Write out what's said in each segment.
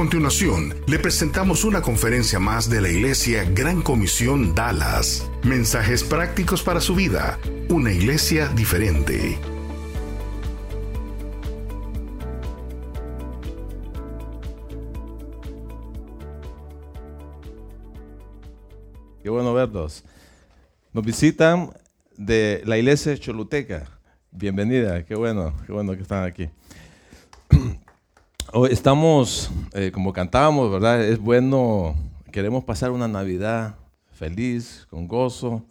A continuación, le presentamos una conferencia más de la Iglesia Gran Comisión Dallas. Mensajes prácticos para su vida. Una iglesia diferente. Qué bueno verlos. Nos visitan de la iglesia Choluteca. Bienvenida, qué bueno, qué bueno que están aquí. Estamos, eh, como cantábamos, ¿verdad? Es bueno, queremos pasar una Navidad feliz, con gozo,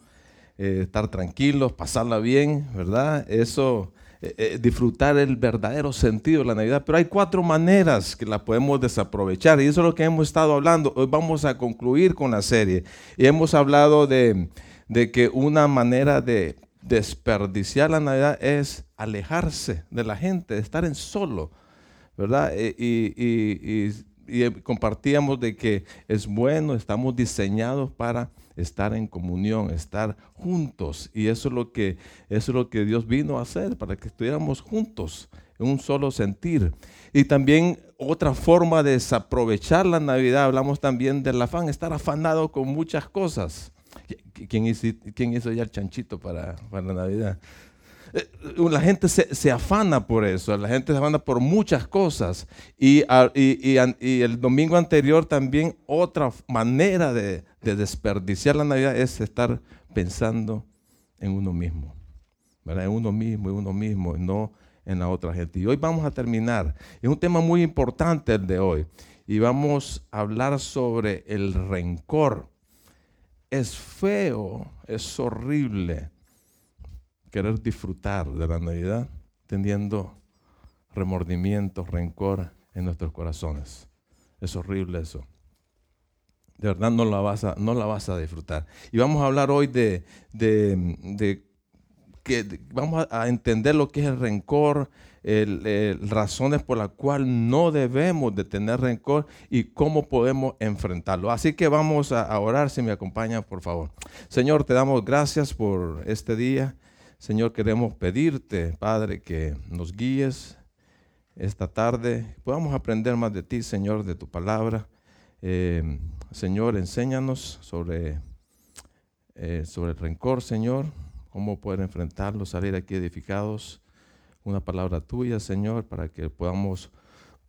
eh, estar tranquilos, pasarla bien, ¿verdad? Eso, eh, disfrutar el verdadero sentido de la Navidad. Pero hay cuatro maneras que la podemos desaprovechar y eso es lo que hemos estado hablando. Hoy vamos a concluir con la serie y hemos hablado de, que una manera de desperdiciar la Navidad es alejarse de la gente, estar en solo, ¿verdad? Eh, y, compartíamos de que es bueno, estamos diseñados para estar en comunión, estar juntos. Y eso es lo que, eso es lo que Dios vino a hacer, para que estuviéramos juntos en un solo sentir. Y también otra forma de desaprovechar la Navidad, hablamos también del afán, estar afanado con muchas cosas. ¿Quién hizo, quién hizo ya el chanchito para, para la Navidad? Eh, la gente se, afana por eso, la gente se afana por muchas cosas. Y, y, el domingo anterior también otra manera de, desperdiciar la Navidad es estar pensando en uno mismo, en uno mismo, en uno mismo, no en la otra gente. Y hoy vamos a terminar. Es un tema muy importante el de hoy. Y vamos a hablar sobre el rencor. Es feo, es horrible querer disfrutar de la Navidad teniendo remordimiento, rencor en nuestros corazones. Es horrible eso. De verdad no la vas a, no la vas a disfrutar. Y vamos a hablar hoy de, de, que vamos a entender lo que es el rencor, razones por las cuales no debemos de tener rencor y cómo podemos enfrentarlo. Así que vamos a orar, si me acompaña, por favor. Señor, te damos gracias por este día. Señor, queremos pedirte, Padre, que nos guíes esta tarde. Podamos aprender más de ti, Señor, de tu palabra. Eh, Señor, enséñanos sobre, eh, sobre el rencor, Señor, cómo poder enfrentarlo, salir aquí edificados. Una palabra tuya, Señor, para que podamos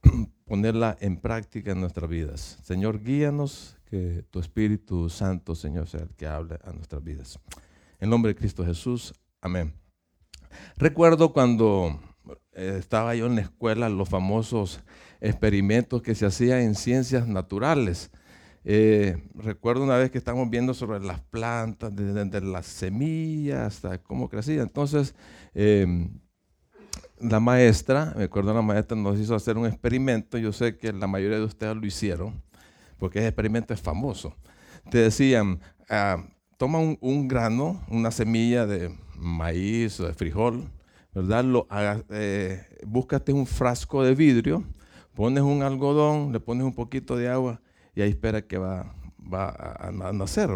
ponerla en práctica en nuestras vidas. Señor, guíanos, que tu Espíritu Santo, Señor, sea el que hable a nuestras vidas. En nombre de Cristo Jesús, Amén. Recuerdo cuando eh, estaba yo en la escuela los famosos experimentos que se hacían en ciencias naturales. Eh, recuerdo una vez que estábamos viendo sobre las plantas, desde, las semillas hasta cómo crecían. Entonces, em, la maestra, me acuerdo la maestra nos hizo hacer un experimento, yo sé que la mayoría de ustedes lo hicieron, porque ese experimento es famoso. Te decían, ah, toma un grano, una semilla de maíz o de frijol, ¿verdad? Lo, eh, búscate un frasco de vidrio, pones un algodón, le pones un poquito de agua y ahí espera que va, va a, nacer.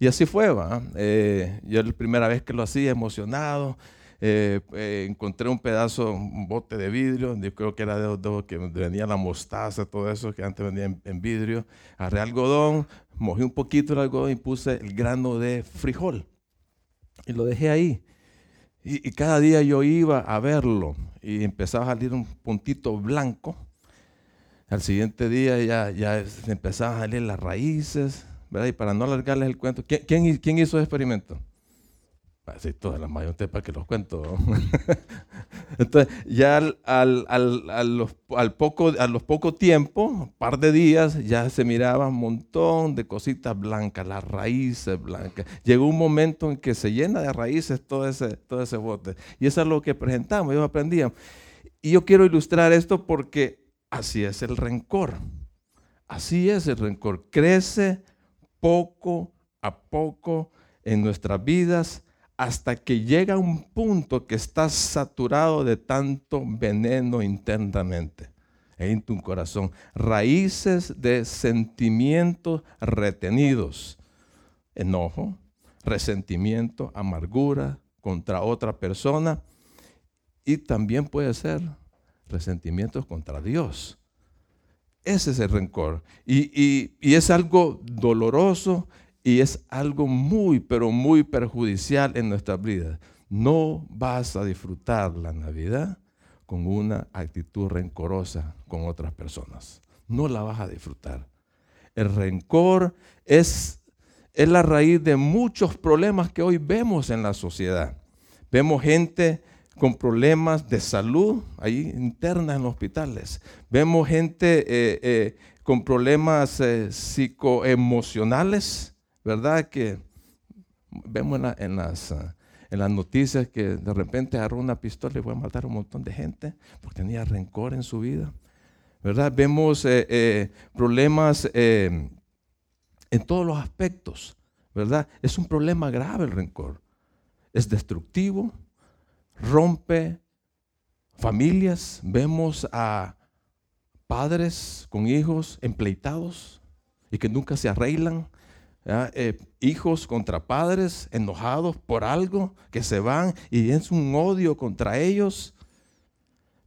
Y así fue. ¿va? Eh, yo la primera vez que lo hacía, emocionado, eh, encontré un pedazo, un bote de vidrio, yo creo que era de, de, que venía la mostaza, todo eso que antes venía en, en vidrio. Agarré algodón, mojé un poquito el algodón y puse el grano de frijol. Y lo dejé ahí. Y, cada día yo iba a verlo y empezaba a salir un puntito blanco. Al siguiente día ya, ya empezaban a salir las raíces, ¿verdad? Y para no alargarles el cuento, ¿quién, quién, hizo el experimento? Así toda la mayoría para que los cuento. Entonces, ya al, al, al, los, al, poco, a los poco tiempo, un par de días, ya se miraba un montón de cositas blancas, las raíces blancas. Llegó un momento en que se llena de raíces todo ese, todo ese bote. Y eso es lo que presentamos, yo aprendía. Y yo quiero ilustrar esto porque así es el rencor. Así es el rencor. Crece poco a poco en nuestras vidas hasta que llega un punto que estás saturado de tanto veneno internamente en tu corazón. Raíces de sentimientos retenidos. Enojo, resentimiento, amargura contra otra persona. Y también puede ser resentimientos contra Dios. Ese es el rencor. Y, y es algo doloroso y es algo muy, pero muy perjudicial en nuestra vida. No vas a disfrutar la Navidad con una actitud rencorosa con otras personas. No la vas a disfrutar. El rencor es, es la raíz de muchos problemas que hoy vemos en la sociedad. Vemos gente con problemas de salud ahí interna en los hospitales. Vemos gente eh, eh, con problemas eh, psicoemocionales ¿verdad? Que vemos en, las, ah, en las noticias que de repente agarró una pistola y fue a matar a un montón de gente porque tenía rencor en su vida. ¿Verdad? Vemos eh, eh, problemas eh, en todos los aspectos. ¿Verdad? Es un problema grave el rencor. Es destructivo, rompe familias. Vemos a padres con hijos empleitados y que nunca se arreglan eh, hijos contra padres enojados por algo que se van y es un odio contra ellos.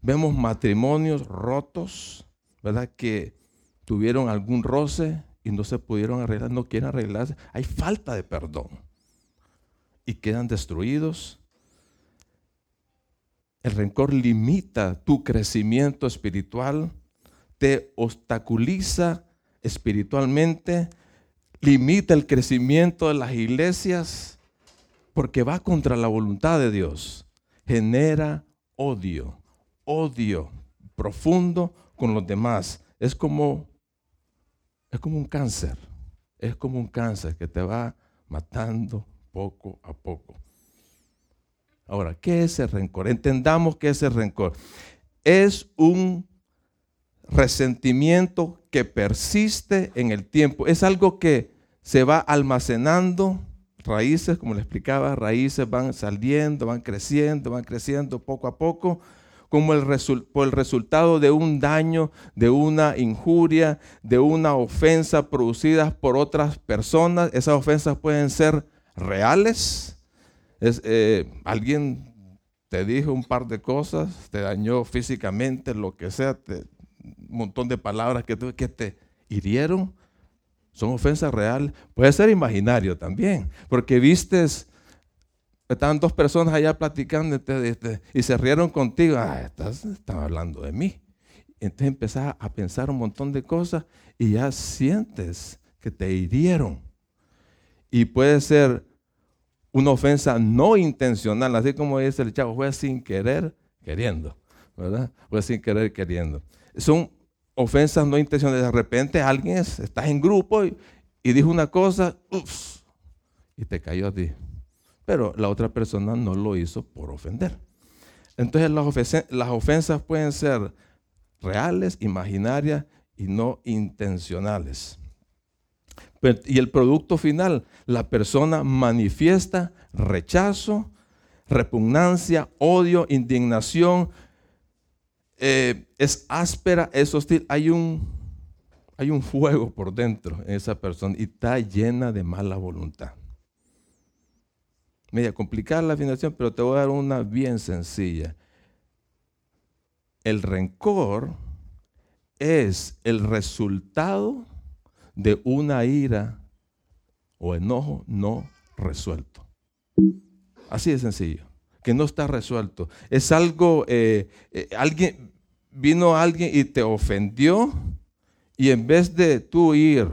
Vemos matrimonios rotos, ¿verdad? Que tuvieron algún roce y no se pudieron arreglar, no quieren arreglarse. Hay falta de perdón y quedan destruidos. El rencor limita tu crecimiento espiritual, te obstaculiza espiritualmente limita el crecimiento de las iglesias porque va contra la voluntad de Dios. Genera odio, odio profundo con los demás. Es como, es como un cáncer, es como un cáncer que te va matando poco a poco. Ahora, ¿qué es el rencor? Entendamos qué es el rencor. Es un resentimiento que persiste en el tiempo. Es algo que se va almacenando, raíces, como le explicaba, raíces van saliendo, van creciendo, van creciendo poco a poco, como el por el resultado de un daño, de una injuria, de una ofensa producida por otras personas. Esas ofensas pueden ser reales. Es, eh, alguien te dijo un par de cosas, te dañó físicamente, lo que sea, te, montón de palabras que, que te hirieron, son ofensas reales. Puede ser imaginario también, porque vistes, estaban dos personas allá platicando y se rieron contigo. Ah, estás, hablando de mí. Entonces empezás a pensar un montón de cosas y ya sientes que te hirieron. Y puede ser una ofensa no intencional, así como dice el chavo, fue sin querer, queriendo, ¿verdad? Fue sin querer, queriendo son ofensas no intencionales. De repente alguien, estás en grupo y, dijo una cosa, y te cayó a ti. Pero la otra persona no lo hizo por ofender. Entonces las ofensas pueden ser reales, imaginarias y no intencionales. Y el producto final, la persona manifiesta rechazo, repugnancia, odio, indignación, eh, es áspera, es hostil. Hay un, hay un fuego por dentro en esa persona y está llena de mala voluntad. Media complicada la afinación, pero te voy a dar una bien sencilla. El rencor es el resultado de una ira o enojo no resuelto. Así de sencillo, que no está resuelto. Es algo, eh, eh, alguien, vino alguien y te ofendió y en vez de tú ir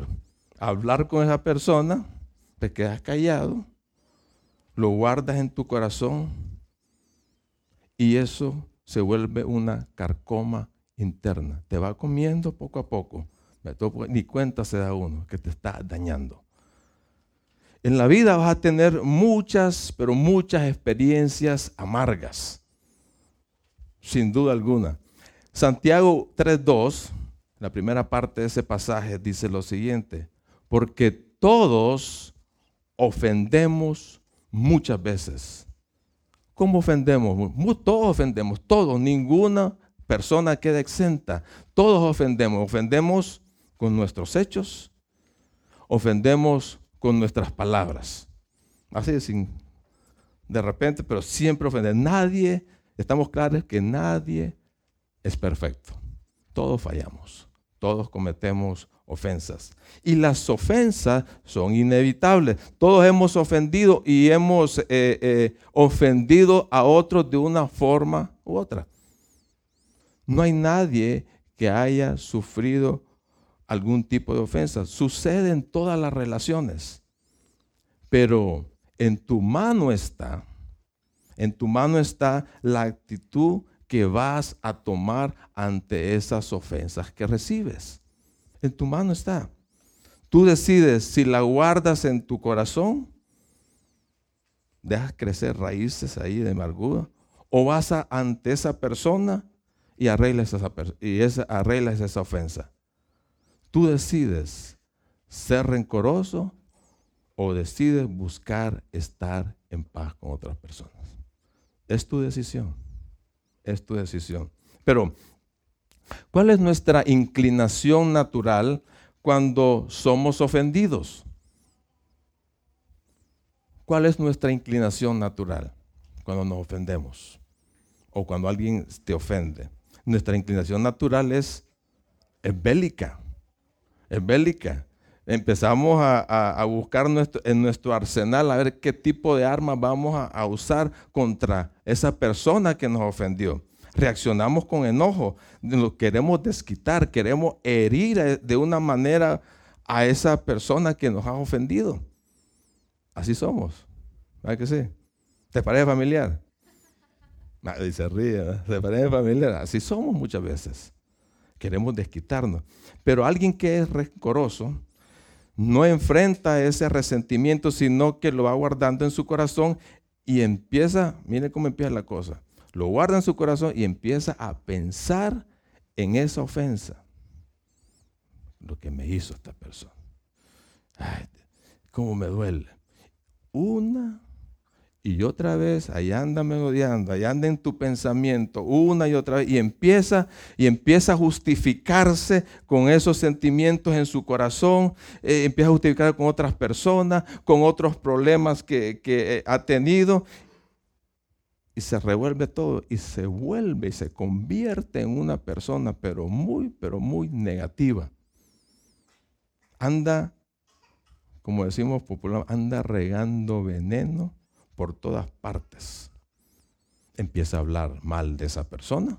a hablar con esa persona, te quedas callado, lo guardas en tu corazón y eso se vuelve una carcoma interna. Te va comiendo poco a poco. Ni cuenta se da uno que te está dañando. En la vida vas a tener muchas, pero muchas experiencias amargas, sin duda alguna. Santiago 3.2, la primera parte de ese pasaje, dice lo siguiente, porque todos ofendemos muchas veces. ¿Cómo ofendemos? Todos ofendemos, todos, ninguna persona queda exenta. Todos ofendemos. Ofendemos con nuestros hechos, ofendemos con nuestras palabras. Así sin de repente, pero siempre ofendemos. Nadie, estamos claros que nadie es perfecto. Todos fallamos, todos cometemos ofensas. Y las ofensas son inevitables. Todos hemos ofendido y hemos eh, eh, ofendido a otros de una forma u otra. No hay nadie que haya sufrido algún tipo de ofensa. Sucede en todas las relaciones. Pero en tu mano está, en tu mano está la actitud que vas a tomar ante esas ofensas que recibes. En tu mano está. Tú decides si la guardas en tu corazón, dejas crecer raíces ahí de amargura, o vas ante esa persona y arreglas esa, y arreglas esa ofensa. Tú decides ser rencoroso o decides buscar estar en paz con otras personas. Es tu decisión. Es tu decisión. Pero, ¿cuál es nuestra inclinación natural cuando somos ofendidos? ¿Cuál es nuestra inclinación natural cuando nos ofendemos? O cuando alguien te ofende. Nuestra inclinación natural es, es bélica. Es bélica empezamos a, buscar en nuestro arsenal a ver qué tipo de armas vamos a, usar contra esa persona que nos ofendió. Reaccionamos con enojo, lo queremos desquitar, queremos herir de una manera a esa persona que nos ha ofendido. Así somos. ¿Verdad que sí? ¿Te parece familiar? Se ríe, ¿te parece familiar? Así somos muchas veces. Queremos desquitarnos. Pero alguien que es rencoroso, no enfrenta ese resentimiento, sino que lo va guardando en su corazón y empieza, mire cómo empieza la cosa, lo guarda en su corazón y empieza a pensar en esa ofensa. Lo que me hizo esta persona. Ay, cómo me duele. Una y otra vez, ahí anda merodeando, ahí anda en tu pensamiento, una y otra vez, y empieza, y empieza a justificarse con esos sentimientos en su corazón, eh, empieza a justificar con otras personas, con otros problemas que, que eh, ha tenido, y se revuelve todo, y se vuelve y se convierte en una persona, pero muy, pero muy negativa. Anda, como decimos popular, anda regando veneno por todas partes. Empieza a hablar mal de esa persona,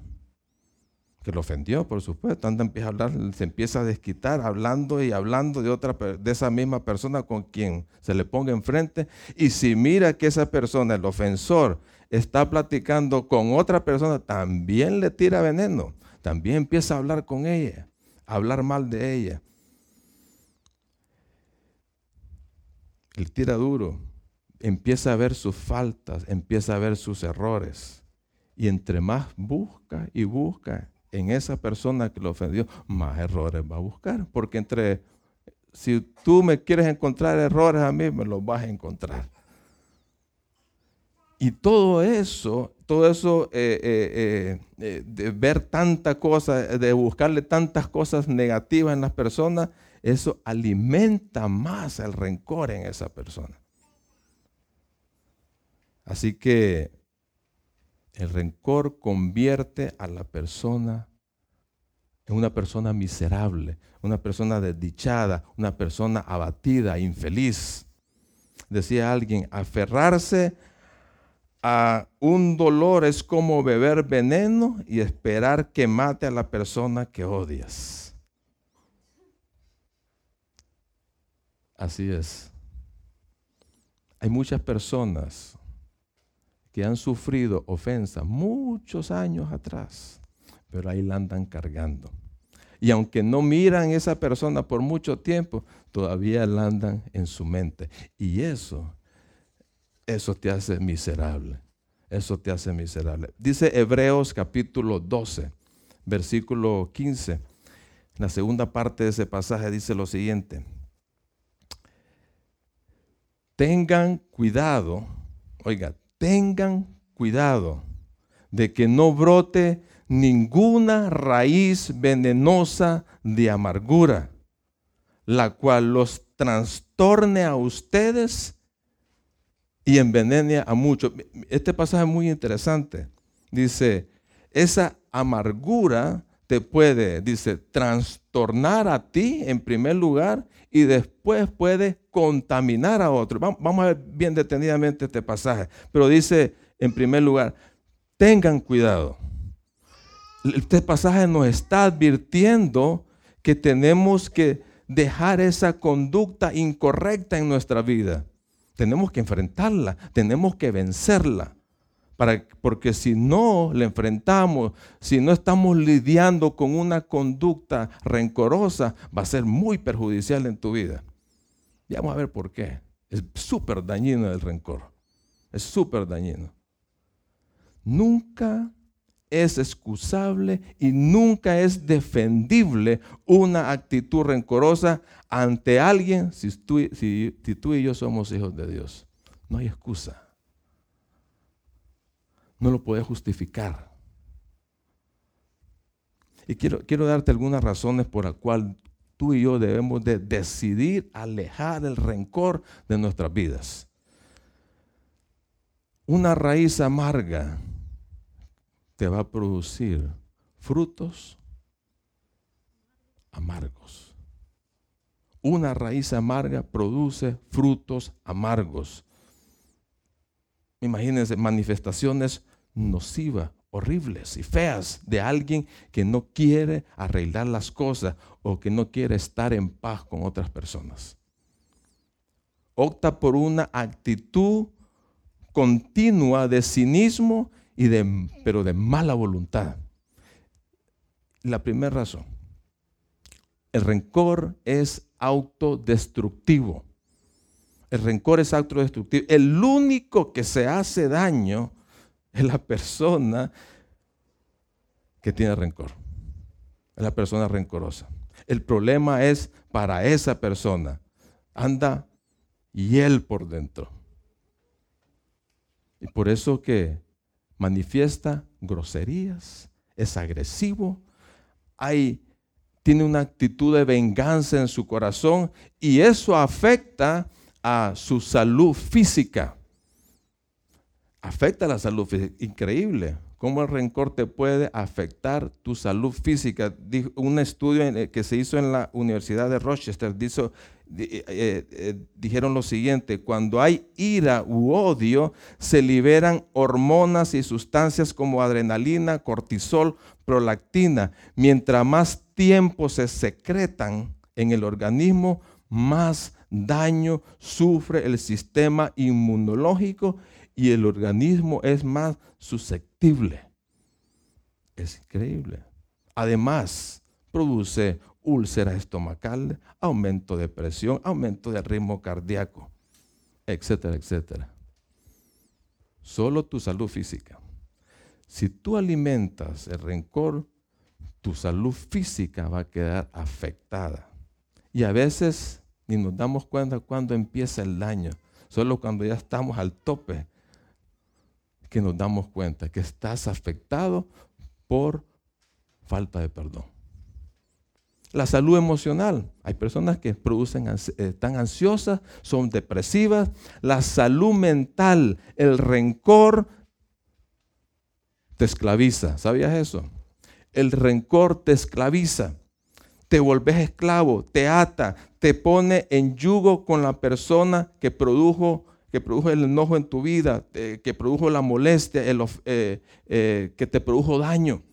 que lo ofendió, por supuesto. Anda, empieza a hablar, se empieza a desquitar hablando y hablando de, otra, de esa misma persona con quien se le ponga enfrente. Y si mira que esa persona, el ofensor, está platicando con otra persona, también le tira veneno. También empieza a hablar con ella, a hablar mal de ella. El tira duro empieza a ver sus faltas, empieza a ver sus errores. Y entre más busca y busca en esa persona que lo ofendió, más errores va a buscar. Porque entre, si tú me quieres encontrar errores a mí, me los vas a encontrar. Y todo eso, todo eso eh, eh, eh, de ver tanta cosa, de buscarle tantas cosas negativas en las personas, eso alimenta más el rencor en esa persona. Así que el rencor convierte a la persona en una persona miserable, una persona desdichada, una persona abatida, infeliz. Decía alguien, aferrarse a un dolor es como beber veneno y esperar que mate a la persona que odias. Así es. Hay muchas personas que han sufrido ofensa muchos años atrás, pero ahí la andan cargando. Y aunque no miran a esa persona por mucho tiempo, todavía la andan en su mente. Y eso, eso te hace miserable. Eso te hace miserable. Dice Hebreos capítulo 12, versículo 15. la segunda parte de ese pasaje dice lo siguiente. tengan cuidado, oiga, tengan cuidado de que no brote ninguna raíz venenosa de amargura, la cual los trastorne a ustedes y envenene a muchos. Este pasaje es muy interesante. Dice, esa amargura te puede, dice, trastornar a ti en primer lugar y después puede contaminar a otros. Vamos a ver bien detenidamente este pasaje. Pero dice, en primer lugar, tengan cuidado. Este pasaje nos está advirtiendo que tenemos que dejar esa conducta incorrecta en nuestra vida. Tenemos que enfrentarla, tenemos que vencerla. Porque si no le enfrentamos, si no estamos lidiando con una conducta rencorosa, va a ser muy perjudicial en tu vida. Y vamos a ver por qué. Es súper dañino el rencor. Es súper dañino. Nunca es excusable y nunca es defendible una actitud rencorosa ante alguien si, tú, y yo somos hijos de Dios. No hay excusa. No lo puedes justificar. Y quiero, quiero darte algunas razones por las cuales tú y yo debemos de decidir alejar el rencor de nuestras vidas. Una raíz amarga te va a producir frutos amargos. Una raíz amarga produce frutos amargos. Imagínense manifestaciones nocivas, horribles y feas de alguien que no quiere arreglar las cosas o que no quiere estar en paz con otras personas. Opta por una actitud continua de cinismo y de, pero de mala voluntad. La primera razón, el rencor es autodestructivo. El rencor es autodestructivo. El único que se hace daño es la persona que tiene rencor. Es la persona rencorosa. El problema es para esa persona. Anda y él por dentro. Y por eso que manifiesta groserías, es agresivo, hay, tiene una actitud de venganza en su corazón y eso afecta a su salud física. Afecta la salud física. Increíble cómo el rencor te puede afectar tu salud física. Un estudio que se hizo en la Universidad de Rochester dijo, eh, eh, eh, dijeron lo siguiente, cuando hay ira u odio, se liberan hormonas y sustancias como adrenalina, cortisol, prolactina. Mientras más tiempo se secretan en el organismo, más daño sufre el sistema inmunológico y el organismo es más susceptible. Es increíble. Además, produce úlcera estomacal, aumento de presión, aumento del ritmo cardíaco, etcétera, etcétera. Solo tu salud física. Si tú alimentas el rencor, tu salud física va a quedar afectada. Y a veces ni nos damos cuenta cuando empieza el daño. Solo cuando ya estamos al tope que nos damos cuenta que estás afectado por falta de perdón. La salud emocional. Hay personas que producen, están ansiosas, son depresivas. La salud mental, el rencor te esclaviza. ¿Sabías eso? El rencor te esclaviza. Te volvés esclavo, te ata, te pone en yugo con la persona que produjo, que produjo el enojo en tu vida, que produjo la molestia, eh, eh, que te produjo daño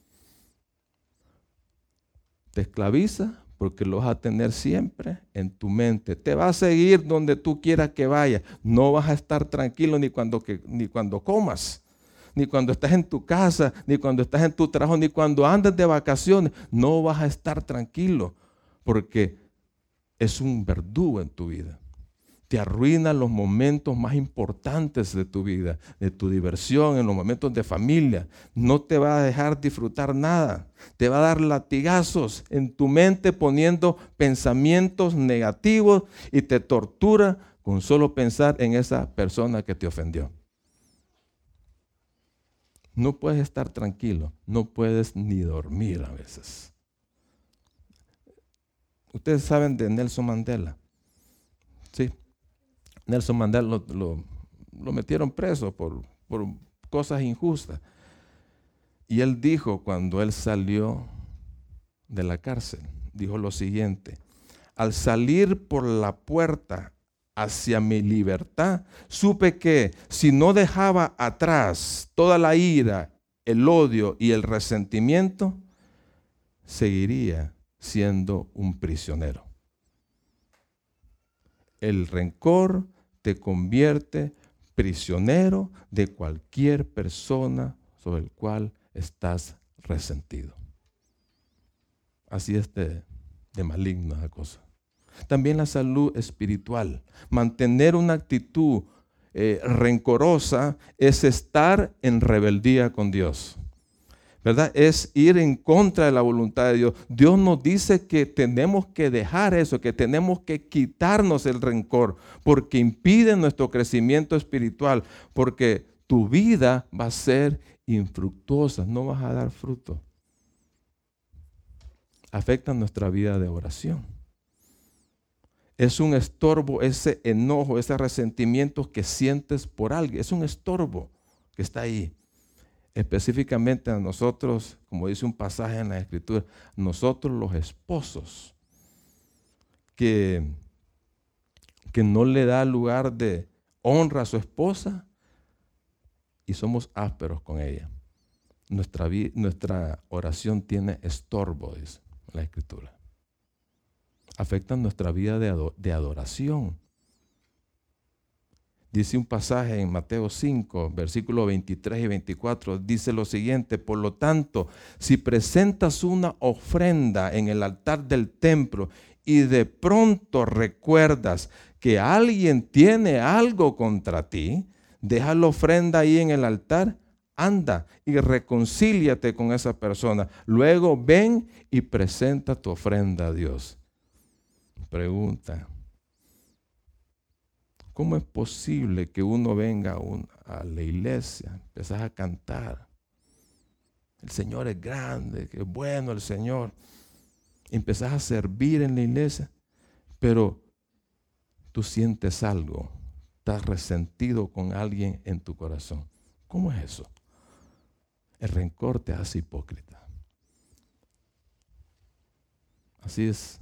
te esclaviza porque lo vas a tener siempre en tu mente. Te va a seguir donde tú quieras que vaya. No vas a estar tranquilo ni cuando, ni cuando comas, ni cuando estás en tu casa, ni cuando estás en tu trabajo, ni cuando andas de vacaciones. No vas a estar tranquilo porque es un verdugo en tu vida te arruina los momentos más importantes de tu vida, de tu diversión, en los momentos de familia. No te va a dejar disfrutar nada. Te va a dar latigazos en tu mente poniendo pensamientos negativos y te tortura con solo pensar en esa persona que te ofendió. No puedes estar tranquilo, no puedes ni dormir a veces. Ustedes saben de Nelson Mandela. Sí. Nelson Mandela lo, metieron preso por, por cosas injustas. Y él dijo cuando él salió de la cárcel, dijo lo siguiente, al salir por la puerta hacia mi libertad, supe que si no dejaba atrás toda la ira, el odio y el resentimiento, seguiría siendo un prisionero. El rencor te convierte prisionero de cualquier persona sobre el cual estás resentido. Así es de, de maligna la cosa. También la salud espiritual. Mantener una actitud eh, rencorosa es estar en rebeldía con Dios. ¿Verdad? Es ir en contra de la voluntad de Dios. Dios nos dice que tenemos que dejar eso, que tenemos que quitarnos el rencor, porque impide nuestro crecimiento espiritual, porque tu vida va a ser infructuosa, no vas a dar fruto. Afecta nuestra vida de oración es un estorbo ese enojo, ese resentimiento que sientes por alguien. Es un estorbo que está ahí. Específicamente a nosotros, como dice un pasaje en la escritura, nosotros los esposos, que, que no le da lugar de honra a su esposa y somos ásperos con ella. Nuestra, nuestra oración tiene estorbo, dice la escritura afectan nuestra vida de, adoración. Dice un pasaje en Mateo 5, versículos 23 y 24, dice lo siguiente, por lo tanto, si presentas una ofrenda en el altar del templo y de pronto recuerdas que alguien tiene algo contra ti, deja la ofrenda ahí en el altar, anda y reconcíliate con esa persona. Luego ven y presenta tu ofrenda a Dios pregunta, ¿cómo es posible que uno venga a, la iglesia, empezás a cantar? El Señor es grande, que es bueno el Señor. Empezás a servir en la iglesia, pero tú sientes algo, estás resentido con alguien en tu corazón. ¿Cómo es eso? El rencor te hace hipócrita. Así es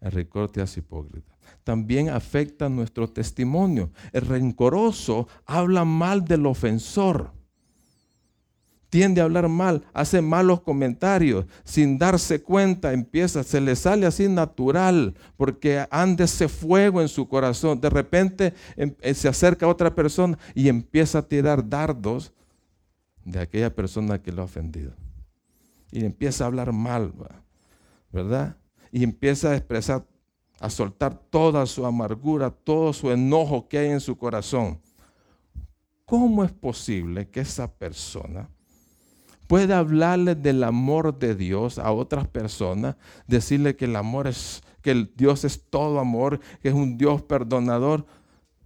el rencor te hace hipócrita. También afecta nuestro testimonio. El rencoroso habla mal del ofensor. Tiende a hablar mal, hace malos comentarios, sin darse cuenta, empieza, se le sale así natural, porque anda ese fuego en su corazón. De repente em, eh, se acerca a otra persona y empieza a tirar dardos de aquella persona que lo ha ofendido. Y empieza a hablar mal, ¿verdad? y empieza a expresar, a soltar toda su amargura, todo su enojo que hay en su corazón. ¿Cómo es posible que esa persona pueda hablarle del amor de Dios a otras personas, decirle que el amor es, que el Dios es todo amor, que es un Dios perdonador,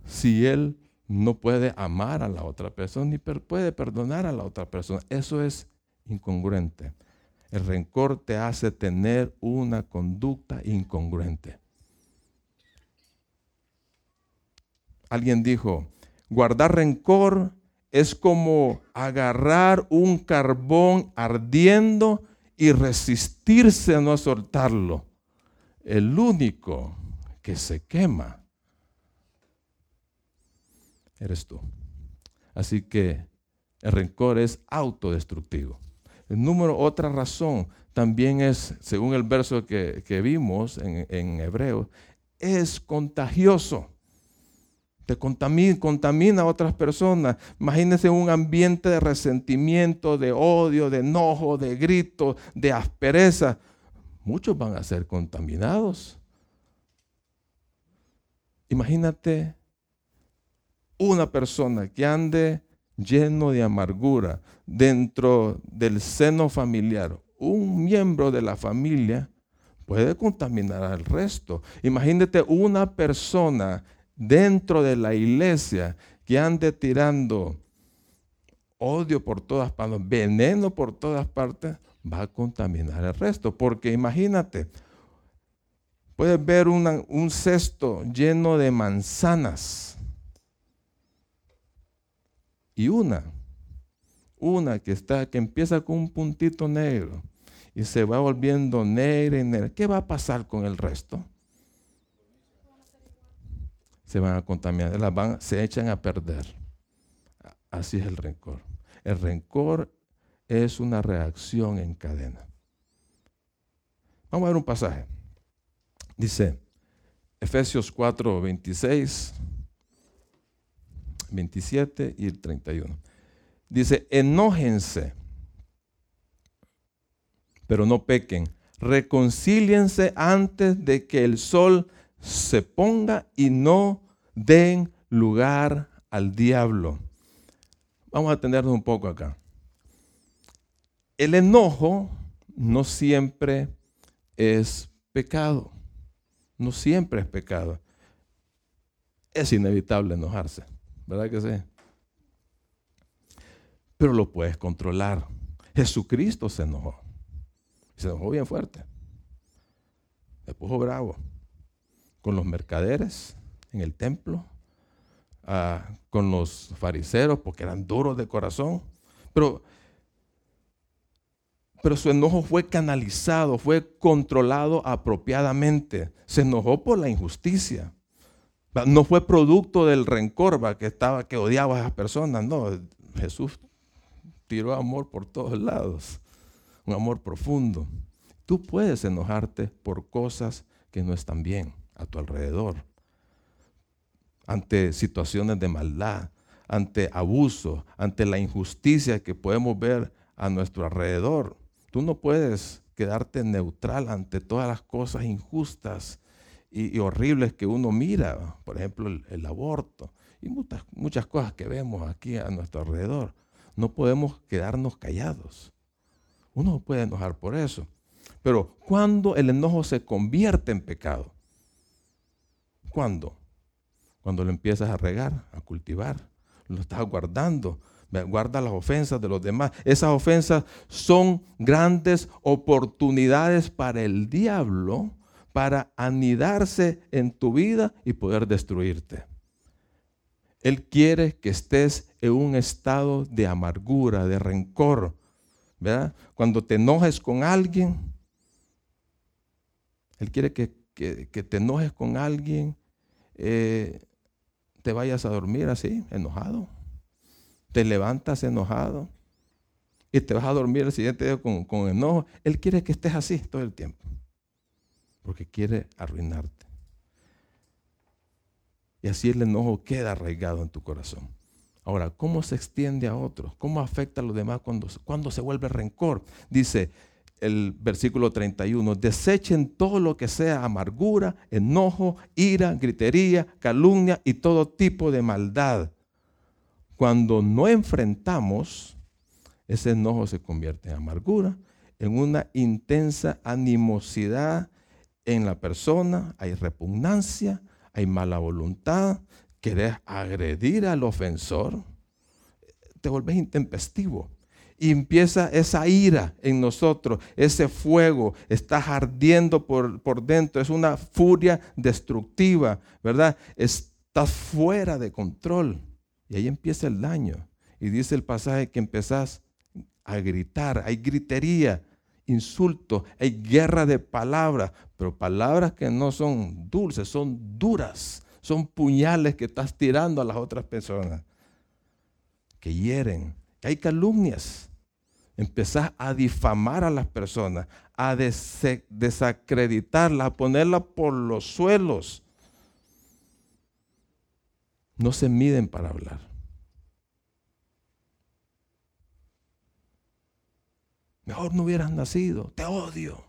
si él no puede amar a la otra persona ni puede perdonar a la otra persona? Eso es incongruente. El rencor te hace tener una conducta incongruente. Alguien dijo, guardar rencor es como agarrar un carbón ardiendo y resistirse a no soltarlo. El único que se quema eres tú. Así que el rencor es autodestructivo. El número, otra razón, también es, según el verso que, vimos en, en Hebreo, es contagioso. Te contamina, a otras personas. Imagínense un ambiente de resentimiento, de odio, de enojo, de grito, de aspereza. Muchos van a ser contaminados. Imagínate una persona que ande lleno de amargura dentro del seno familiar, un miembro de la familia puede contaminar al resto. Imagínate una persona dentro de la iglesia que ande tirando odio por todas partes, veneno por todas partes, va a contaminar el resto. Porque imagínate, puedes ver un cesto lleno de manzanas y una, una que está, que empieza con un puntito negro y se va volviendo negra y negra. ¿Qué va a pasar con el resto? Se van a contaminar, se echan a perder. Así es el rencor. El rencor es una reacción en cadena. Vamos a ver un pasaje. Dice Efesios 4, 26, 27 y el 31. Dice, enójense, pero no pequen. Reconcíliense antes de que el sol se ponga y no den lugar al diablo. Vamos a atendernos un poco acá. El enojo no siempre es pecado. No siempre es pecado. Es inevitable enojarse, ¿verdad que sí? Pero lo puedes controlar. Jesucristo se enojó. Se enojó bien fuerte. Se puso bravo con los mercaderes en el templo con los fariseos porque eran duros de corazón. Pero, pero su enojo fue canalizado, fue controlado apropiadamente. Se enojó por la injusticia. No fue producto del rencor que estaba, que odiaba a esas personas. No, Jesús tiró amor por todos lados. Un amor profundo. Tú puedes enojarte por cosas que no están bien a tu alrededor ante situaciones de maldad, ante abuso, ante la injusticia que podemos ver a nuestro alrededor. Tú no puedes quedarte neutral ante todas las cosas injustas y, horribles que uno mira, por ejemplo el, aborto y muchas, muchas cosas que vemos aquí a nuestro alrededor. No podemos quedarnos callados. Uno puede enojar por eso. Pero cuando el enojo se convierte en pecado, ¿cuándo? Cuando lo empiezas a regar, a cultivar, lo estás guardando. Guarda las ofensas de los demás. Esas ofensas son grandes oportunidades para el diablo para anidarse en tu vida y poder destruirte. Él quiere que estés en un estado de amargura, de rencor. ¿verdad? Cuando te enojes con alguien, Él quiere que, te enojes con alguien eh, te vayas a dormir así, enojado. Te levantas enojado y te vas a dormir el siguiente día con, con enojo. Él quiere que estés así todo el tiempo. Porque quiere arruinarte. Y así el enojo queda arraigado en tu corazón. Ahora, ¿cómo se extiende a otros? ¿Cómo afecta a los demás cuando, cuando se vuelve rencor? Dice, el versículo 31, desechen todo lo que sea amargura, enojo, ira, gritería, calumnia y todo tipo de maldad. Cuando no enfrentamos, ese enojo se convierte en amargura, en una intensa animosidad en la persona, hay repugnancia, hay mala voluntad, querés agredir al ofensor, te vuelves intempestivo y empieza esa ira en nosotros, ese fuego está ardiendo por, por dentro, es una furia destructiva, ¿verdad? Estás fuera de control y ahí empieza el daño. Y dice el pasaje que empezás a gritar, hay gritería, insulto, hay guerra de palabras, pero palabras que no son dulces, son duras, son puñales que estás tirando a las otras personas, que hieren, hay calumnias. Empezás a difamar a las personas, a desacreditarlas, a ponerlas por los suelos. No se miden para hablar. Mejor no hubieras nacido, te odio.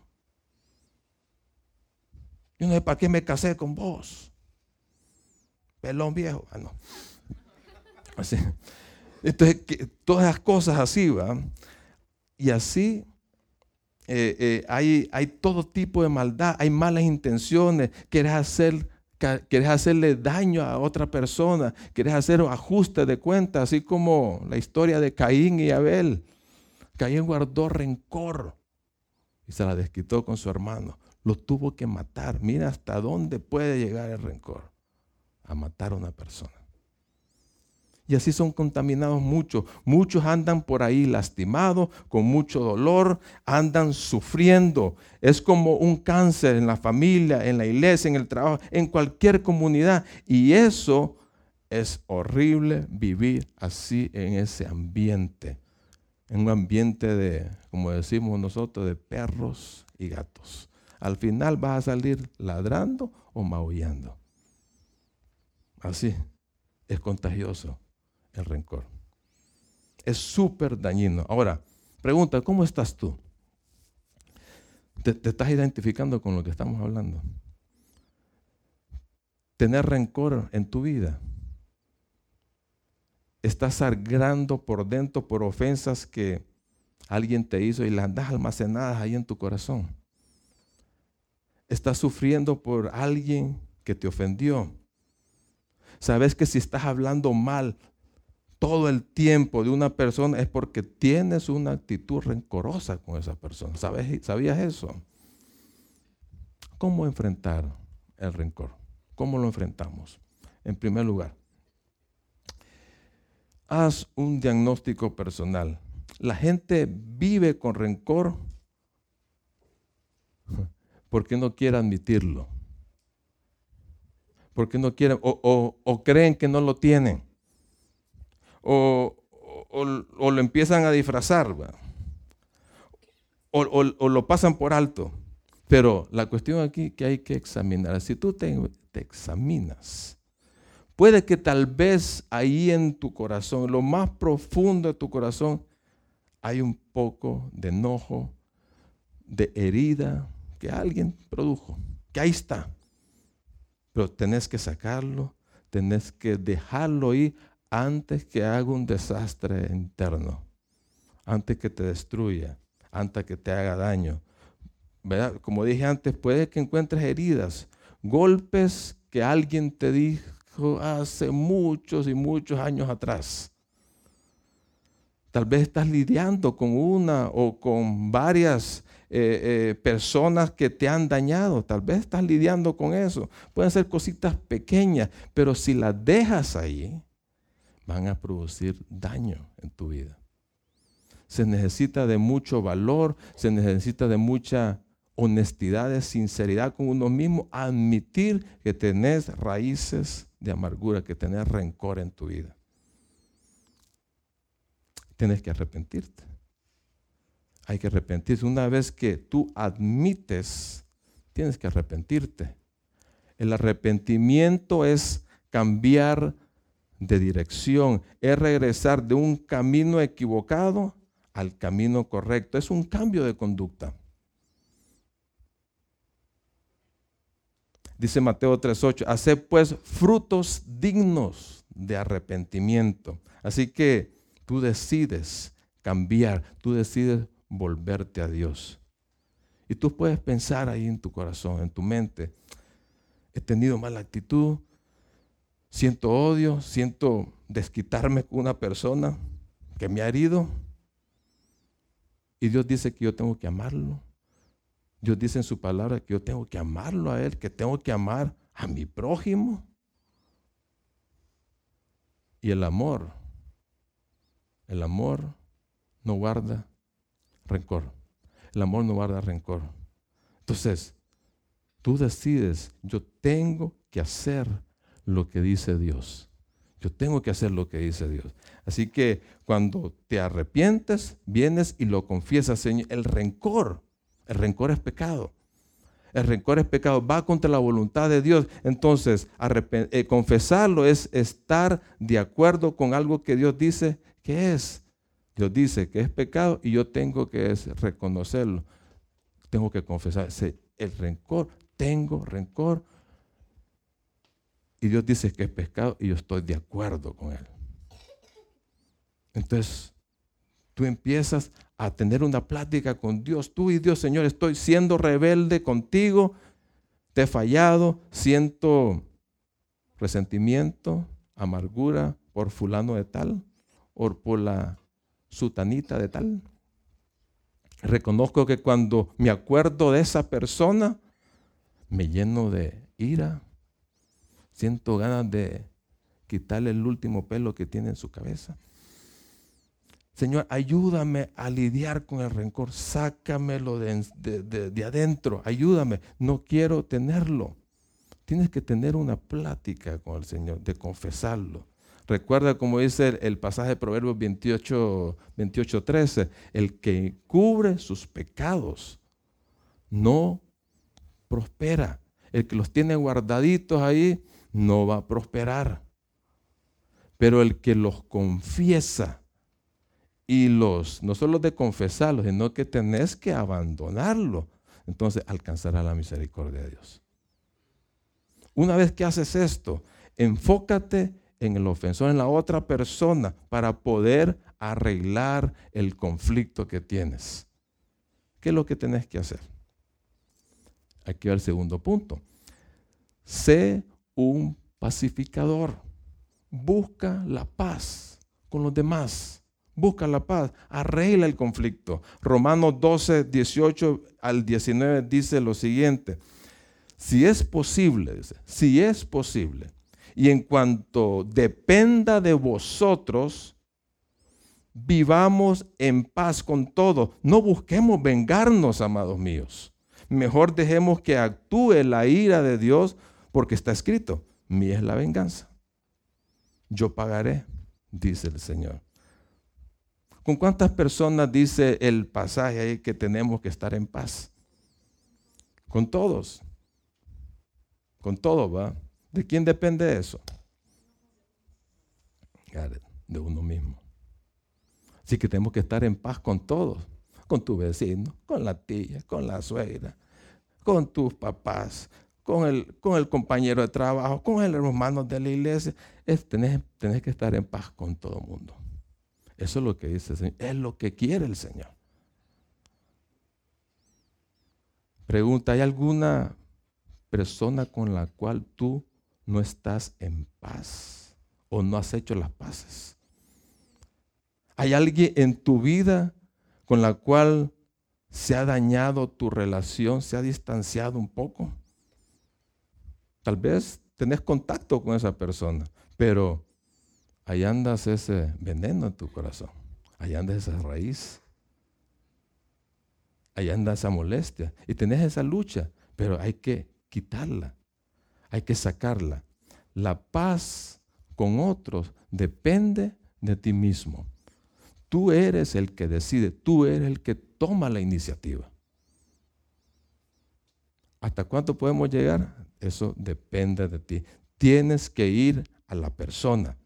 Yo no sé para qué me casé con vos. Pelón viejo. Ah, no. Así. Entonces, todas las cosas así, ¿va? Y así eh, eh, hay, hay todo tipo de maldad, hay malas intenciones, quieres hacer quieres hacerle daño a otra persona, quieres hacer ajuste de cuenta, así como la historia de Caín y Abel. Caín guardó rencor y se la desquitó con su hermano. Lo tuvo que matar. Mira hasta dónde puede llegar el rencor. A matar a una persona. Y así son contaminados muchos. Muchos andan por ahí lastimados, con mucho dolor, andan sufriendo. Es como un cáncer en la familia, en la iglesia, en el trabajo, en cualquier comunidad. Y eso es horrible vivir así en ese ambiente. En un ambiente de, como decimos nosotros, de perros y gatos. Al final vas a salir ladrando o maullando. Así es contagioso el rencor. Es súper dañino. Ahora, pregunta, ¿cómo estás tú? ¿Te, estás identificando con lo que estamos hablando? Tener rencor en tu vida. Estás sangrando por dentro por ofensas que alguien te hizo y las andas almacenadas ahí en tu corazón. Estás sufriendo por alguien que te ofendió. Sabes que si estás hablando mal todo el tiempo de una persona es porque tienes una actitud rencorosa con esa persona. ¿Sabías eso? ¿Cómo enfrentar el rencor? ¿Cómo lo enfrentamos? En primer lugar, haz un diagnóstico personal. La gente vive con rencor porque no quiere admitirlo. Porque no quieren o, o creen que no lo tienen o, lo empiezan a disfrazar, o, lo pasan por alto. Pero la cuestión aquí que hay que examinar, si tú te, te examinas, puede que tal vez ahí en tu corazón, lo más profundo de tu corazón, hay un poco de enojo, de herida que alguien produjo, que ahí está. Pero tenés que sacarlo, tenés que dejarlo ir antes que haga un desastre interno, antes que te destruya, antes que te haga daño. Como dije antes, puede que encuentres heridas, golpes que alguien te dijo hace muchos y muchos años atrás. Tal vez estás lidiando con una o con varias eh, eh, personas que te han dañado. Tal vez estás lidiando con eso. Pueden ser cositas pequeñas, pero si las dejas ahí, van a producir daño en tu vida. Se necesita de mucho valor, se necesita de mucha honestidad, de sinceridad con uno mismo, admitir que tenés raíces de amargura, que tenés rencor en tu vida. Tienes que arrepentirte. Hay que arrepentirse. Una vez que tú admites, tienes que arrepentirte. El arrepentimiento es cambiar de dirección, es regresar de un camino equivocado al camino correcto. Es un cambio de conducta. Dice Mateo 3:8, hace pues frutos dignos de arrepentimiento. Así que tú decides cambiar, tú decides volverte a Dios. Y tú puedes pensar ahí en tu corazón, en tu mente, he tenido mala actitud, siento odio, siento desquitarme con una persona que me ha herido. Y Dios dice que yo tengo que amarlo. Dios dice en su palabra que yo tengo que amarlo a Él, que tengo que amar a mi prójimo. Y el amor, el amor no guarda rencor. El amor no guarda rencor. Entonces, tú decides, yo tengo que hacer lo que dice Dios. Yo tengo que hacer lo que dice Dios. Así que cuando te arrepientes, vienes y lo confiesas, Señor. El rencor, el rencor es pecado. El rencor es pecado, va contra la voluntad de Dios. Entonces, eh, confesarlo es estar de acuerdo con algo que Dios dice que es. Dios dice que es pecado y yo tengo que reconocerlo. Tengo que confesar. El rencor, tengo rencor y Dios dice que es pecado y yo estoy de acuerdo con Él. Entonces, tú empiezas a tener una plática con Dios. Tú y Dios, Señor, estoy siendo rebelde contigo. te he fallado, siento resentimiento, amargura por fulano de tal o por la sutanita de tal. Reconozco que cuando me acuerdo de esa persona, me lleno de ira, siento ganas de quitarle el último pelo que tiene en su cabeza. Señor, ayúdame a lidiar con el rencor, sácamelo de, de, adentro, ayúdame, no quiero tenerlo. Tienes que tener una plática con el Señor, de confesarlo. Recuerda como dice el, pasaje de Proverbios 28, 28, 13, el que cubre sus pecados no prospera. El que los tiene guardaditos ahí no va a prosperar. Pero el que los confiesa y los, no solo de confesarlos, sino que tenés que abandonarlo, entonces alcanzará la misericordia de Dios. Una vez que haces esto, enfócate en el ofensor, en la otra persona, para poder arreglar el conflicto que tienes. ¿Qué es lo que tenés que hacer? Aquí va el segundo punto. Sé un pacificador. Busca la paz con los demás. Busca la paz. Arregla el conflicto. Romanos 12, 18 al 19 dice lo siguiente. Si es posible, si es posible, y en cuanto dependa de vosotros, vivamos en paz con todo. No busquemos vengarnos, amados míos. Mejor dejemos que actúe la ira de Dios, porque está escrito, mía es la venganza. Yo pagaré, dice el Señor. ¿Con cuántas personas dice el pasaje ahí que tenemos que estar en paz? Con todos. Con todo, ¿va? ¿De quién depende eso? De uno mismo. Así que tenemos que estar en paz con todos, con tu vecino, con la tía, con la suegra, con tus papás, con el, compañero de trabajo, con el hermano de la iglesia. Es, tenés, tenés que estar en paz con todo el mundo. Eso es lo que dice el Señor. Es lo que quiere el Señor. Pregunta, ¿hay alguna persona con la cual tú no estás en paz o no has hecho las paces. ¿Hay alguien en tu vida con la cual se ha dañado tu relación, se ha distanciado un poco? Tal vez tenés contacto con esa persona, pero ahí andas ese veneno en tu corazón, ahí anda esa raíz, ahí anda esa molestia y tenés esa lucha, pero hay que quitarla hay que sacarla. La paz con otros depende de ti mismo. Tú eres el que decide, tú eres el que toma la iniciativa. ¿Hasta cuánto podemos llegar? Eso depende de ti. Tienes que ir a la persona.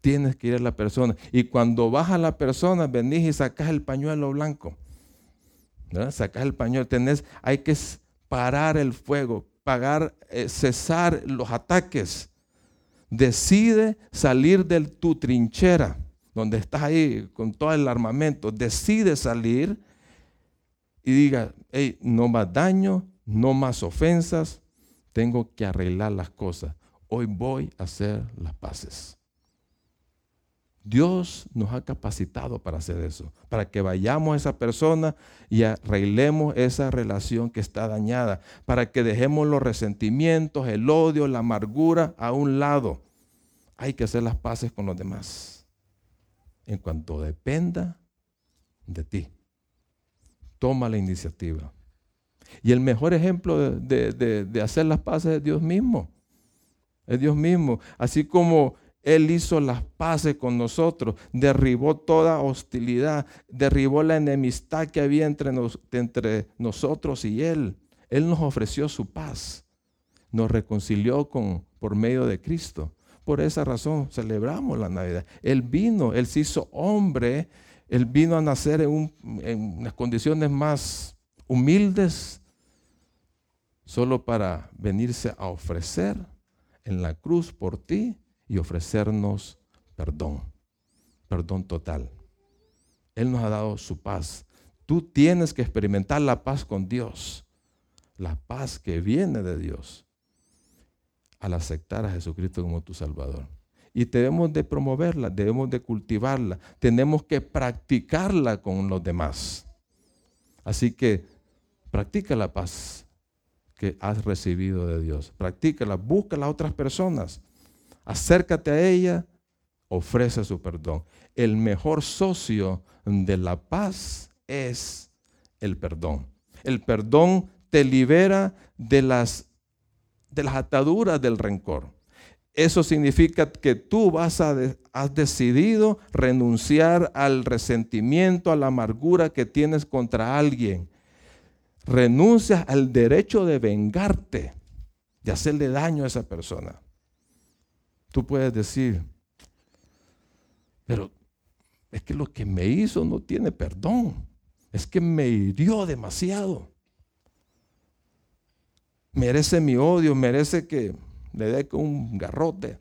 Tienes que ir a la persona. Y cuando vas a la persona, venís y sacas el pañuelo blanco. Sacas el pañuelo. Hay que parar el fuego, pagar, eh, cesar los ataques. Decide salir de tu trinchera, donde estás ahí con todo el armamento. Decide salir y diga, no más daño, no más ofensas, tengo que arreglar las cosas. Hoy voy a hacer las paces. Dios nos ha capacitado para hacer eso, para que vayamos a esa persona y arreglemos esa relación que está dañada, para que dejemos los resentimientos, el odio, la amargura a un lado. Hay que hacer las paces con los demás, en cuanto dependa de ti. Toma la iniciativa. Y el mejor ejemplo de, de hacer las paces es Dios mismo. Es Dios mismo. Así como él hizo las paces con nosotros, derribó toda hostilidad, derribó la enemistad que había entre, entre, nosotros y Él. Él nos ofreció su paz, nos reconcilió con, por medio de Cristo. Por esa razón celebramos la Navidad. Él vino, Él se hizo hombre, Él vino a nacer en, en unas condiciones más humildes, solo para venirse a ofrecer en la cruz por ti y ofrecernos perdón, perdón total. Él nos ha dado su paz. Tú tienes que experimentar la paz con Dios. la paz que viene de Dios al aceptar a Jesucristo como tu Salvador. Y debemos de promoverla, debemos de cultivarla, tenemos que practicarla con los demás. Así que practica la paz que has recibido de Dios. Practícala, búscala a otras personas. Acércate a ella, ofrece su perdón. El mejor socio de la paz es el perdón. El perdón te libera de las, de las ataduras del rencor. Eso significa que tú has decidido renunciar al resentimiento, a la amargura que tienes contra alguien. Renuncias al derecho de vengarte, de hacerle daño a esa persona. Tú puedes decir, pero es que lo que me hizo no tiene perdón. Es que me hirió demasiado. Merece mi odio, merece que le dé con un garrote.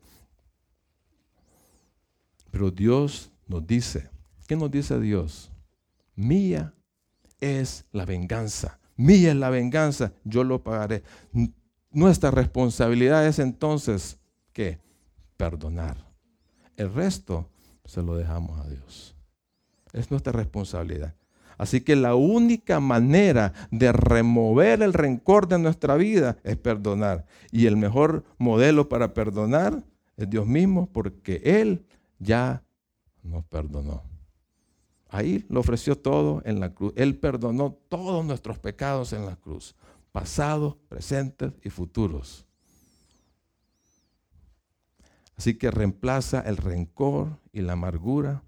Pero Dios nos dice, ¿qué nos dice Dios? Mía es la venganza, mía es la venganza, yo lo pagaré. Nuestra responsabilidad es entonces que perdonar. El resto se lo dejamos a Dios. Es nuestra responsabilidad. Así que la única manera de remover el rencor de nuestra vida es perdonar. Y el mejor modelo para perdonar es Dios mismo porque Él ya nos perdonó. Ahí lo ofreció todo en la cruz. Él perdonó todos nuestros pecados en la cruz, pasados, presentes y futuros. Así que reemplaza el rencor y la amargura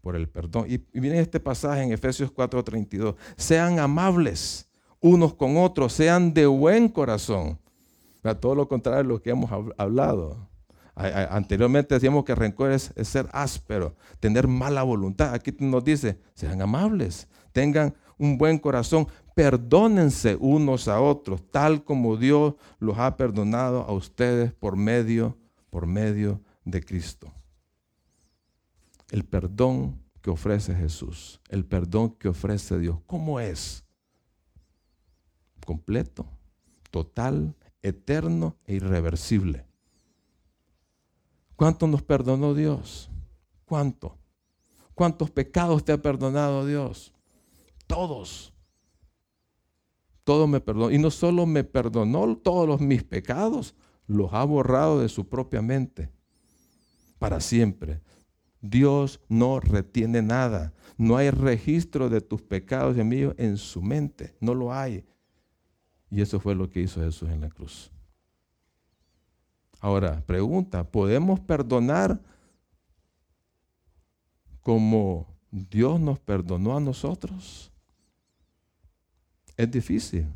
por el perdón. Y, viene este pasaje en Efesios 4:32. Sean amables unos con otros, sean de buen corazón. Todo lo contrario de lo que hemos hablado. Anteriormente decíamos que rencor es, ser áspero, tener mala voluntad. Aquí nos dice, sean amables, tengan un buen corazón, perdónense unos a otros, tal como Dios los ha perdonado a ustedes por medio, por medio de Cristo el perdón que ofrece Jesús, el perdón que ofrece Dios. ¿Cómo es? Completo, total, eterno e irreversible. ¿Cuánto nos perdonó Dios? ¿Cuánto? ¿Cuántos pecados te ha perdonado Dios? Todos. Todo me perdonó. Y no solo me perdonó todos mis pecados, los ha borrado de su propia mente para siempre. Dios no retiene nada. No hay registro de tus pecados y míos en su mente. No lo hay. Y eso fue lo que hizo Jesús en la cruz. Ahora, pregunta, ¿podemos perdonar como Dios nos perdonó a nosotros? Es difícil,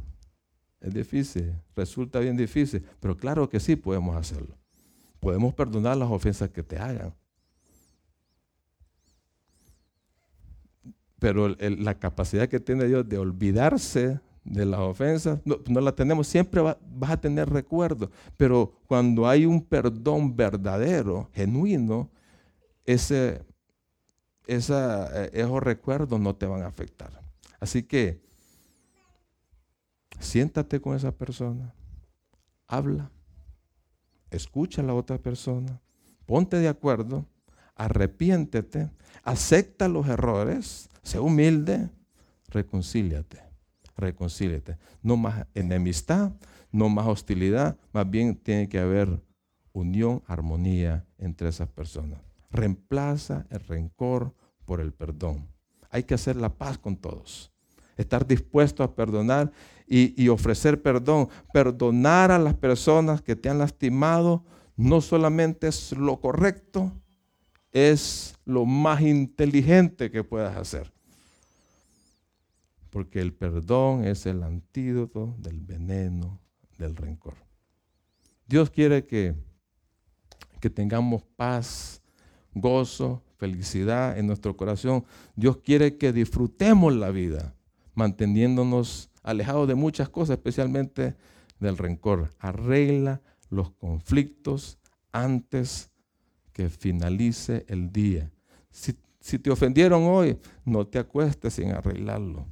es difícil, resulta bien difícil, pero claro que sí podemos hacerlo. Podemos perdonar las ofensas que te hagan. Pero la capacidad que tiene Dios de olvidarse de las ofensas, no, la tenemos, siempre vas a tener recuerdo, pero cuando hay un perdón verdadero, genuino, ese, eh, esos recuerdos no te van a afectar. Así que siéntate con esa persona, habla, escucha a la otra persona, ponte de acuerdo, arrepiéntete, acepta los errores, Sé humilde, reconcíliate, reconcíliate. No más enemistad, no más hostilidad, más bien tiene que haber unión, armonía entre esas personas. Reemplaza el rencor por el perdón. Hay que hacer la paz con todos. Estar dispuesto a perdonar y, y ofrecer perdón. Perdonar a las personas que te han lastimado no solamente es lo correcto, es lo más inteligente que puedas hacer porque el perdón es el antídoto del veneno del rencor. Dios quiere que, que tengamos paz, gozo, felicidad en nuestro corazón. Dios quiere que disfrutemos la vida, manteniéndonos alejados de muchas cosas, especialmente del rencor. Arregla los conflictos antes que finalice el día. Si, si te ofendieron hoy, no te acuestes sin arreglarlo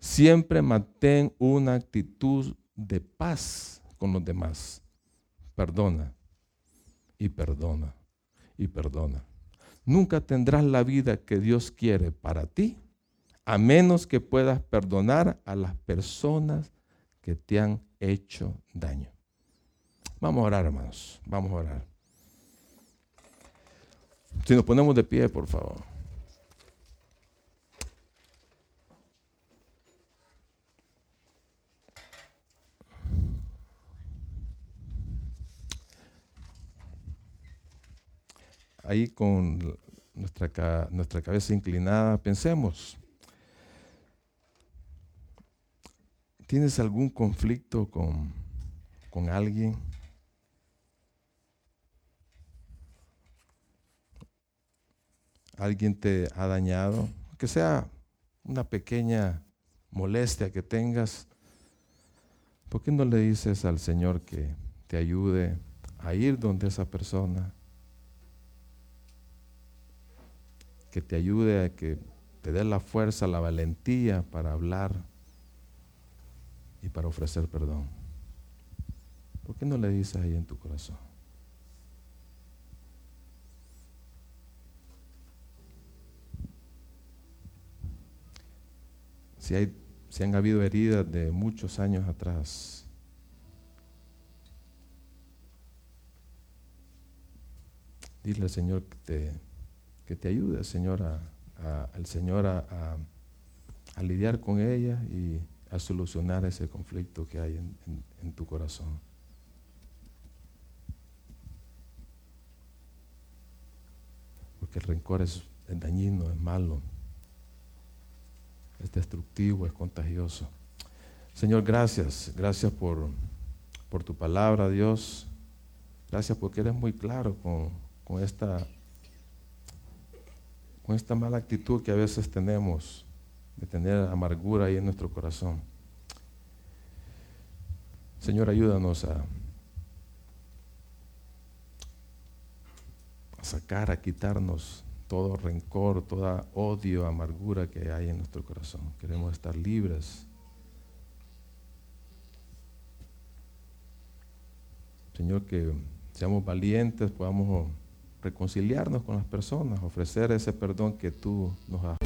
Siempre mantén una actitud de paz con los demás. Perdona y perdona y perdona. Nunca tendrás la vida que Dios quiere para ti a menos que puedas perdonar a las personas que te han hecho daño. Vamos a orar, hermanos. Vamos a orar. Si nos ponemos de pie, por favor. Ahí con nuestra, nuestra cabeza inclinada, pensemos. ¿Tienes algún conflicto con, con alguien? ¿Alguien te ha dañado? Que sea una pequeña molestia que tengas. ¿Por qué no le dices al Señor que te ayude a ir donde esa persona? Que te ayude a que te dé la fuerza, la valentía para hablar y para ofrecer perdón. ¿Por qué no le dices ahí en tu corazón? Si, hay, si han habido heridas de muchos años atrás, dile al Señor que te, que te ayude, Señor, al Señor a, a lidiar con ella y a solucionar ese conflicto que hay en, tu corazón. Porque el rencor es, dañino, es malo, es destructivo, es contagioso. Señor, gracias, gracias por, tu palabra, Dios. Gracias porque eres muy claro con, esta, con esta mala actitud que a veces tenemos de tener amargura ahí en nuestro corazón. Señor, ayúdanos a, a sacar, a quitarnos todo rencor, toda odio, amargura que hay en nuestro corazón. Queremos estar libres. Señor, que seamos valientes, podamos reconciliarnos con las personas, ofrecer ese perdón que tú nos has